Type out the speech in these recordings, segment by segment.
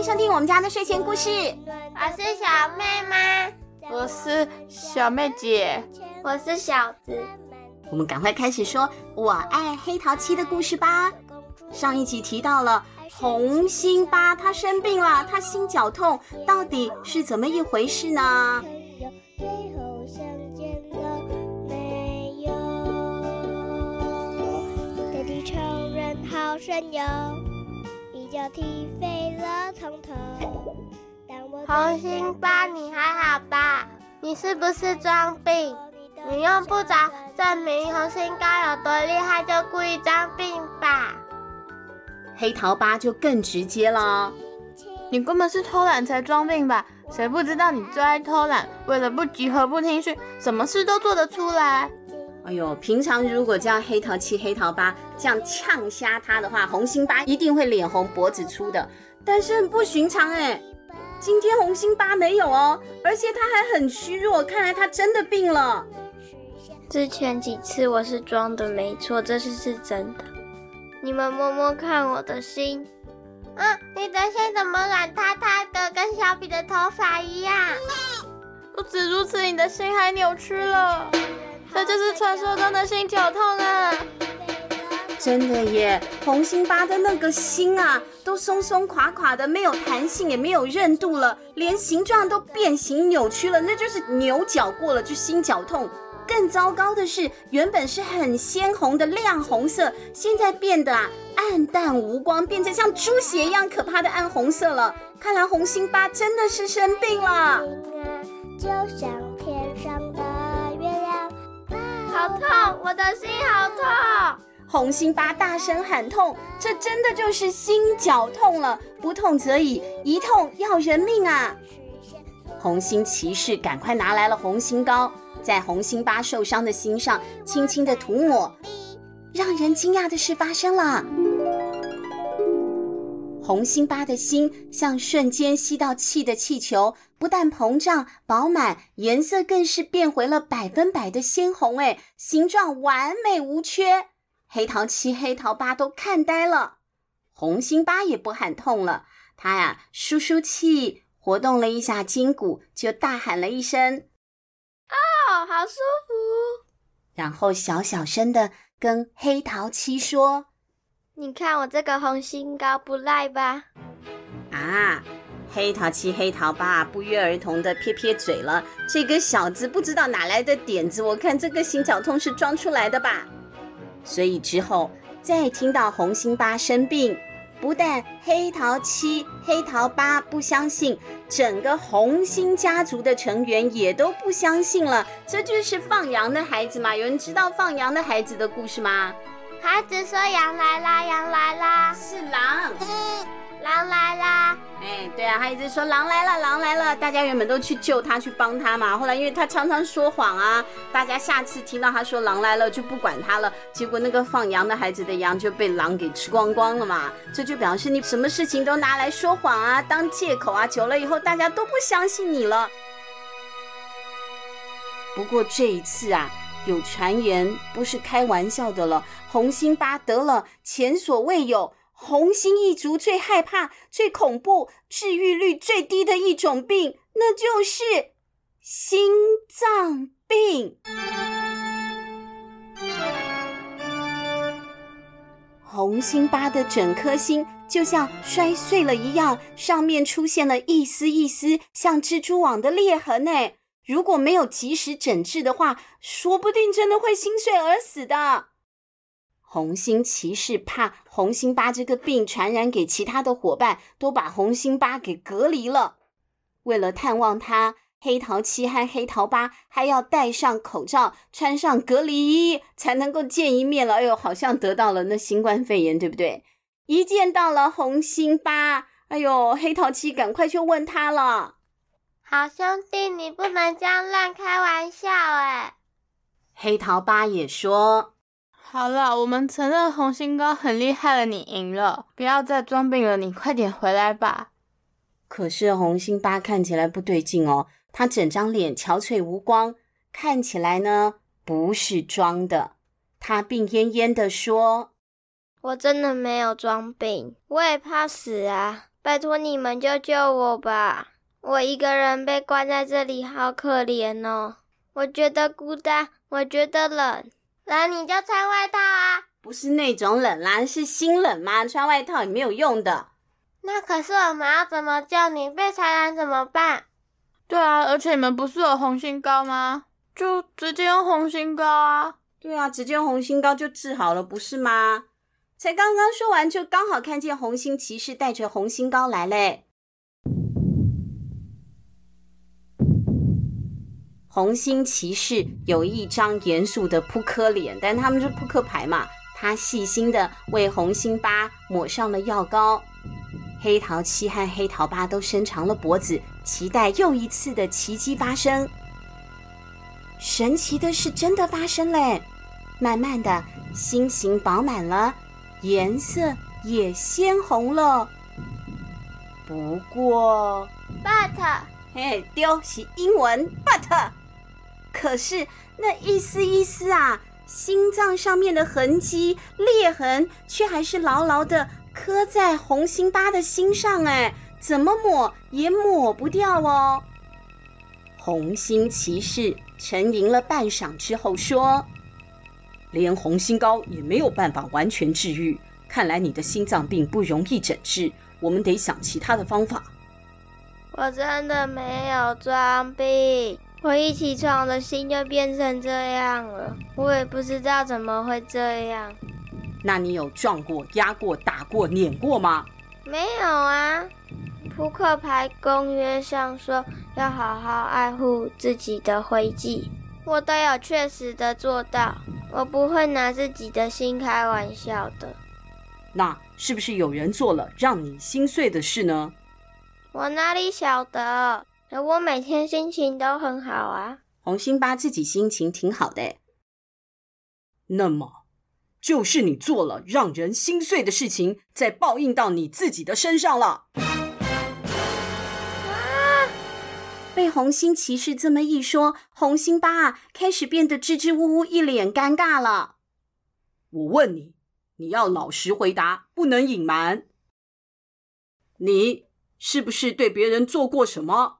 迎收听我们家的睡前故事。我是小妹妈，我是小妹姐，我是小子。我们赶快开始说我爱黑桃七的故事吧。上一集提到了红心八，他生病了，他心绞痛，到底是怎么一回事呢？最后相见了没有？爹地仇人好神勇，一脚踢飞了从头。红心八，你还好吧？你是不是装病？你用不着证明红心高有多厉害，就故意装病吧？黑桃八就更直接了，你根本是偷懒才装病吧？谁不知道你最爱偷懒，为了不集合不听训，什么事都做得出来。哎呦，平常如果叫黑桃七、黑桃八这样呛瞎他的话，红心八一定会脸红脖子粗的。但是很不寻常哎，今天红心八没有哦，而且他还很虚弱，看来他真的病了。之前几次我是装的没错，这次是真的。你们摸摸看我的心，嗯，你的心怎么软塌塌的，跟小比的头发一样？不止如此，你的心还扭曲了，这就是传说中的心绞痛啊！真的耶，红心巴的那个心啊，都松松垮垮的，没有弹性，也没有韧度了，连形状都变形扭曲了，那就是牛角过了就心绞痛。更糟糕的是，原本是很鲜红的亮红色，现在变得啊暗淡无光，变成像猪血一样可怕的暗红色了。看来红心巴真的是生病了。好痛，我的心好痛！红心八大声喊痛，这真的就是心绞痛了，不痛则已，一痛要人命啊！红心骑士赶快拿来了红心膏。在红心八受伤的心上轻轻的涂抹，让人惊讶的事发生了。红心八的心像瞬间吸到气的气球，不但膨胀饱满，颜色更是变回了百分百的鲜红，哎，形状完美无缺。黑桃七、黑桃八都看呆了。红心八也不喊痛了，他呀舒舒气，活动了一下筋骨，就大喊了一声。哦，好舒服。然后小小声的跟黑桃七说：“你看我这个红心膏不赖吧？”啊，黑桃七、黑桃八不约而同的撇撇嘴了。这个小子不知道哪来的点子，我看这个心绞痛是装出来的吧。所以之后再听到红心八生病。不但黑桃七、黑桃八不相信，整个红心家族的成员也都不相信了。这就是放羊的孩子吗？有人知道放羊的孩子的故事吗？孩子说：“羊来啦，羊来啦，是狼。”狼来啦！哎，对啊，他一直说狼来了，狼来了。大家原本都去救他，去帮他嘛。后来因为他常常说谎啊，大家下次听到他说狼来了就不管他了。结果那个放羊的孩子的羊就被狼给吃光光了嘛。这就表示你什么事情都拿来说谎啊，当借口啊，久了以后大家都不相信你了。不过这一次啊，有传言不是开玩笑的了，红心八得了前所未有。红心一族最害怕、最恐怖、治愈率最低的一种病，那就是心脏病。红心八的整颗心就像摔碎了一样，上面出现了一丝一丝像蜘蛛网的裂痕。哎，如果没有及时诊治的话，说不定真的会心碎而死的。红心骑士怕红心八这个病传染给其他的伙伴，都把红心八给隔离了。为了探望他，黑桃七和黑桃八还要戴上口罩，穿上隔离衣，才能够见一面了。哎呦，好像得到了那新冠肺炎，对不对？一见到了红心八，哎呦，黑桃七赶快去问他了：“好兄弟，你不能这样乱开玩笑哎！”黑桃八也说。好了，我们承认红心哥很厉害了，你赢了，不要再装病了，你快点回来吧。可是红心八看起来不对劲哦，他整张脸憔悴无光，看起来呢不是装的。他病恹恹的说：“我真的没有装病，我也怕死啊。拜托你们救救我吧！我一个人被关在这里，好可怜哦。我觉得孤单，我觉得冷。那你就穿外套啊！不是那种冷啦，是心冷吗？穿外套也没有用的。那可是我们要怎么救你？被传染怎么办？对啊，而且你们不是有红心膏吗？就直接用红心膏啊！对啊，直接用红心膏就治好了，不是吗？才刚刚说完，就刚好看见红心骑士带着红心膏来嘞。红心骑士有一张严肃的扑克脸，但他们是扑克牌嘛。他细心的为红心八抹上了药膏。黑桃七和黑桃八都伸长了脖子，期待又一次的奇迹发生。神奇的事真的发生嘞！慢慢的，心形饱满了，颜色也鲜红了。不过，but，嘿，丢是英文，but。可是那一丝一丝啊，心脏上面的痕迹裂痕，却还是牢牢的刻在红心巴的心上，哎，怎么抹也抹不掉哦。红心骑士沉吟了半晌之后说：“连红心膏也没有办法完全治愈，看来你的心脏病不容易诊治，我们得想其他的方法。”我真的没有装病。我一起床，我的心就变成这样了，我也不知道怎么会这样。那你有撞过、压过、打过、碾过吗？没有啊。扑克牌公约上说要好好爱护自己的徽记，我都有确实的做到。我不会拿自己的心开玩笑的。那是不是有人做了让你心碎的事呢？我哪里晓得？我每天心情都很好啊。红心巴自己心情挺好的。那么，就是你做了让人心碎的事情，再报应到你自己的身上了。啊！被红心骑士这么一说，红心巴啊开始变得支支吾吾，一脸尴尬了。我问你，你要老实回答，不能隐瞒。你是不是对别人做过什么？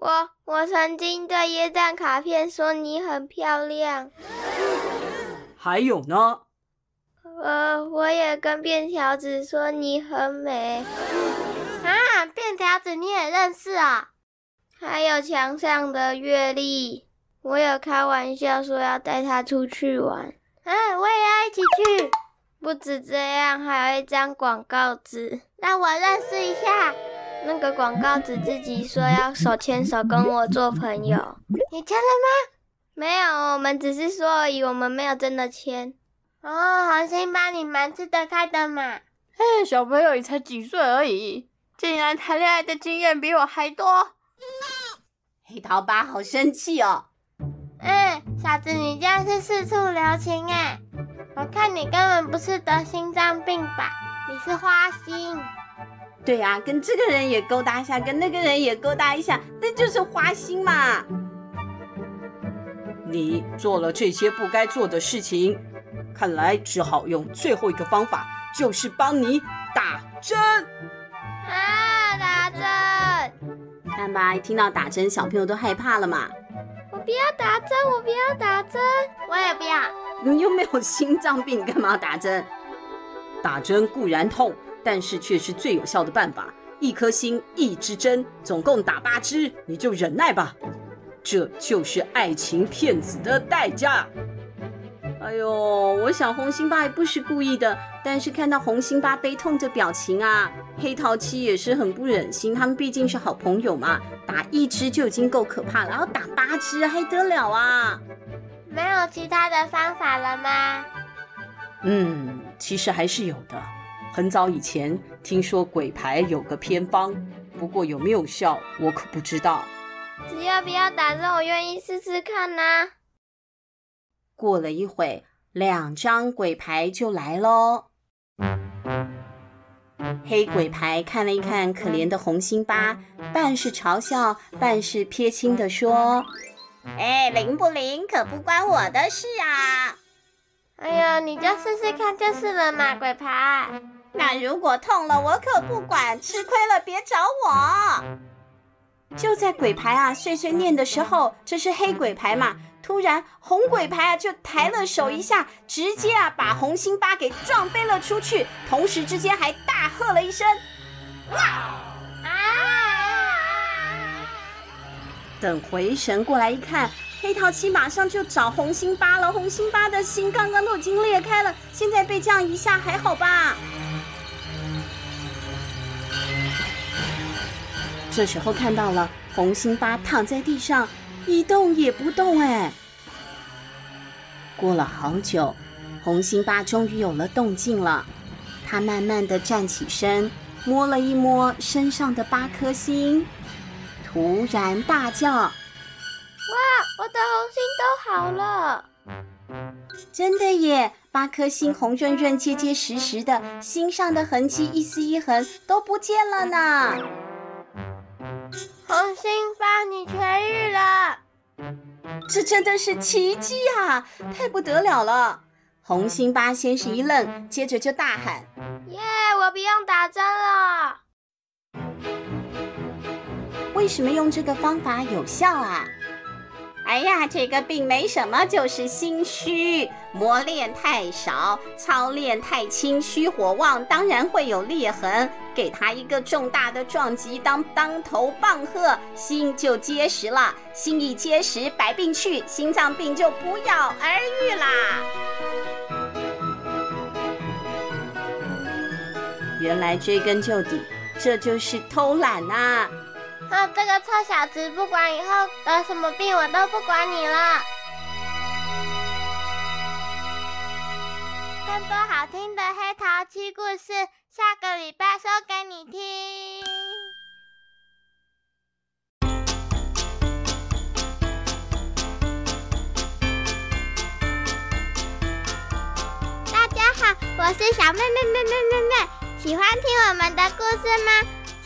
我我曾经对耶诞卡片说你很漂亮，还有呢？呃，我也跟便条子说你很美。啊，便条子你也认识啊？还有墙上的月历，我有开玩笑说要带他出去玩。嗯，我也要一起去。不止这样，还有一张广告纸，让我认识一下。那个广告纸自己说要手牵手跟我做朋友，你签了吗？没有，我们只是说而已，我们没有真的签。哦，红心巴，你蛮吃得开的嘛。嘿，小朋友你才几岁而已，竟然谈恋爱的经验比我还多。黑桃八好生气哦。嗯，小子，你这样是四处留情哎。我看你根本不是得心脏病吧？你是花心。对啊，跟这个人也勾搭一下，跟那个人也勾搭一下，那就是花心嘛。你做了这些不该做的事情，看来只好用最后一个方法，就是帮你打针。啊，打针！看吧，一听到打针，小朋友都害怕了嘛。我不要打针，我不要打针，我也不要。你又没有心脏病，你干嘛要打针？打针固然痛。但是却是最有效的办法，一颗心一支针，总共打八支，你就忍耐吧。这就是爱情骗子的代价。哎呦，我想红心巴也不是故意的，但是看到红心巴悲痛的表情啊，黑桃七也是很不忍心。他们毕竟是好朋友嘛，打一支就已经够可怕了，然后打八支还得了啊？没有其他的方法了吗？嗯，其实还是有的。很早以前听说鬼牌有个偏方，不过有没有效我可不知道。只要不要打针，我愿意试试看呐、啊。过了一会，两张鬼牌就来喽。黑鬼牌看了一看可怜的红心巴，半是嘲笑，半是撇清的说：“哎，灵不灵可不关我的事啊。”哎呀，你就试试看就是了嘛，鬼牌。那如果痛了，我可不管，吃亏了别找我。就在鬼牌啊碎碎念的时候，这是黑鬼牌嘛？突然红鬼牌啊就抬了手一下，直接啊把红心八给撞飞了出去，同时之间还大喝了一声：“哇！”啊！等回神过来一看。黑桃七马上就找红心八了，红心八的心刚刚都已经裂开了，现在被这样一下还好吧？这时候看到了红心八躺在地上一动也不动，哎，过了好久，红心八终于有了动静了，他慢慢的站起身，摸了一摸身上的八颗星，突然大叫。哇，我的红心都好了！真的耶，八颗星红润润、结结实实的，心上的痕迹一丝一横都不见了呢。红心八，你痊愈了！这真的是奇迹啊，太不得了了！红心八先是一愣，接着就大喊：“耶，我不用打针了！”为什么用这个方法有效啊？哎呀，这个病没什么，就是心虚，磨练太少，操练太轻，虚火旺，当然会有裂痕。给他一个重大的撞击当当头棒喝，心就结实了。心一结实，百病去，心脏病就不药而愈啦。原来追根究底，这就是偷懒呐、啊。啊，这个臭小子，不管以后得什么病，我都不管你了。更多好听的黑桃七故事，下个礼拜说给你听。大家好，我是小妹妹妹妹妹妹，喜欢听我们的故事吗？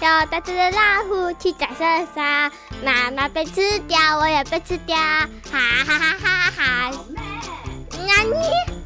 有大只的老虎骑在身上，妈妈被吃掉，我也被吃掉，哈哈哈哈哈！那你？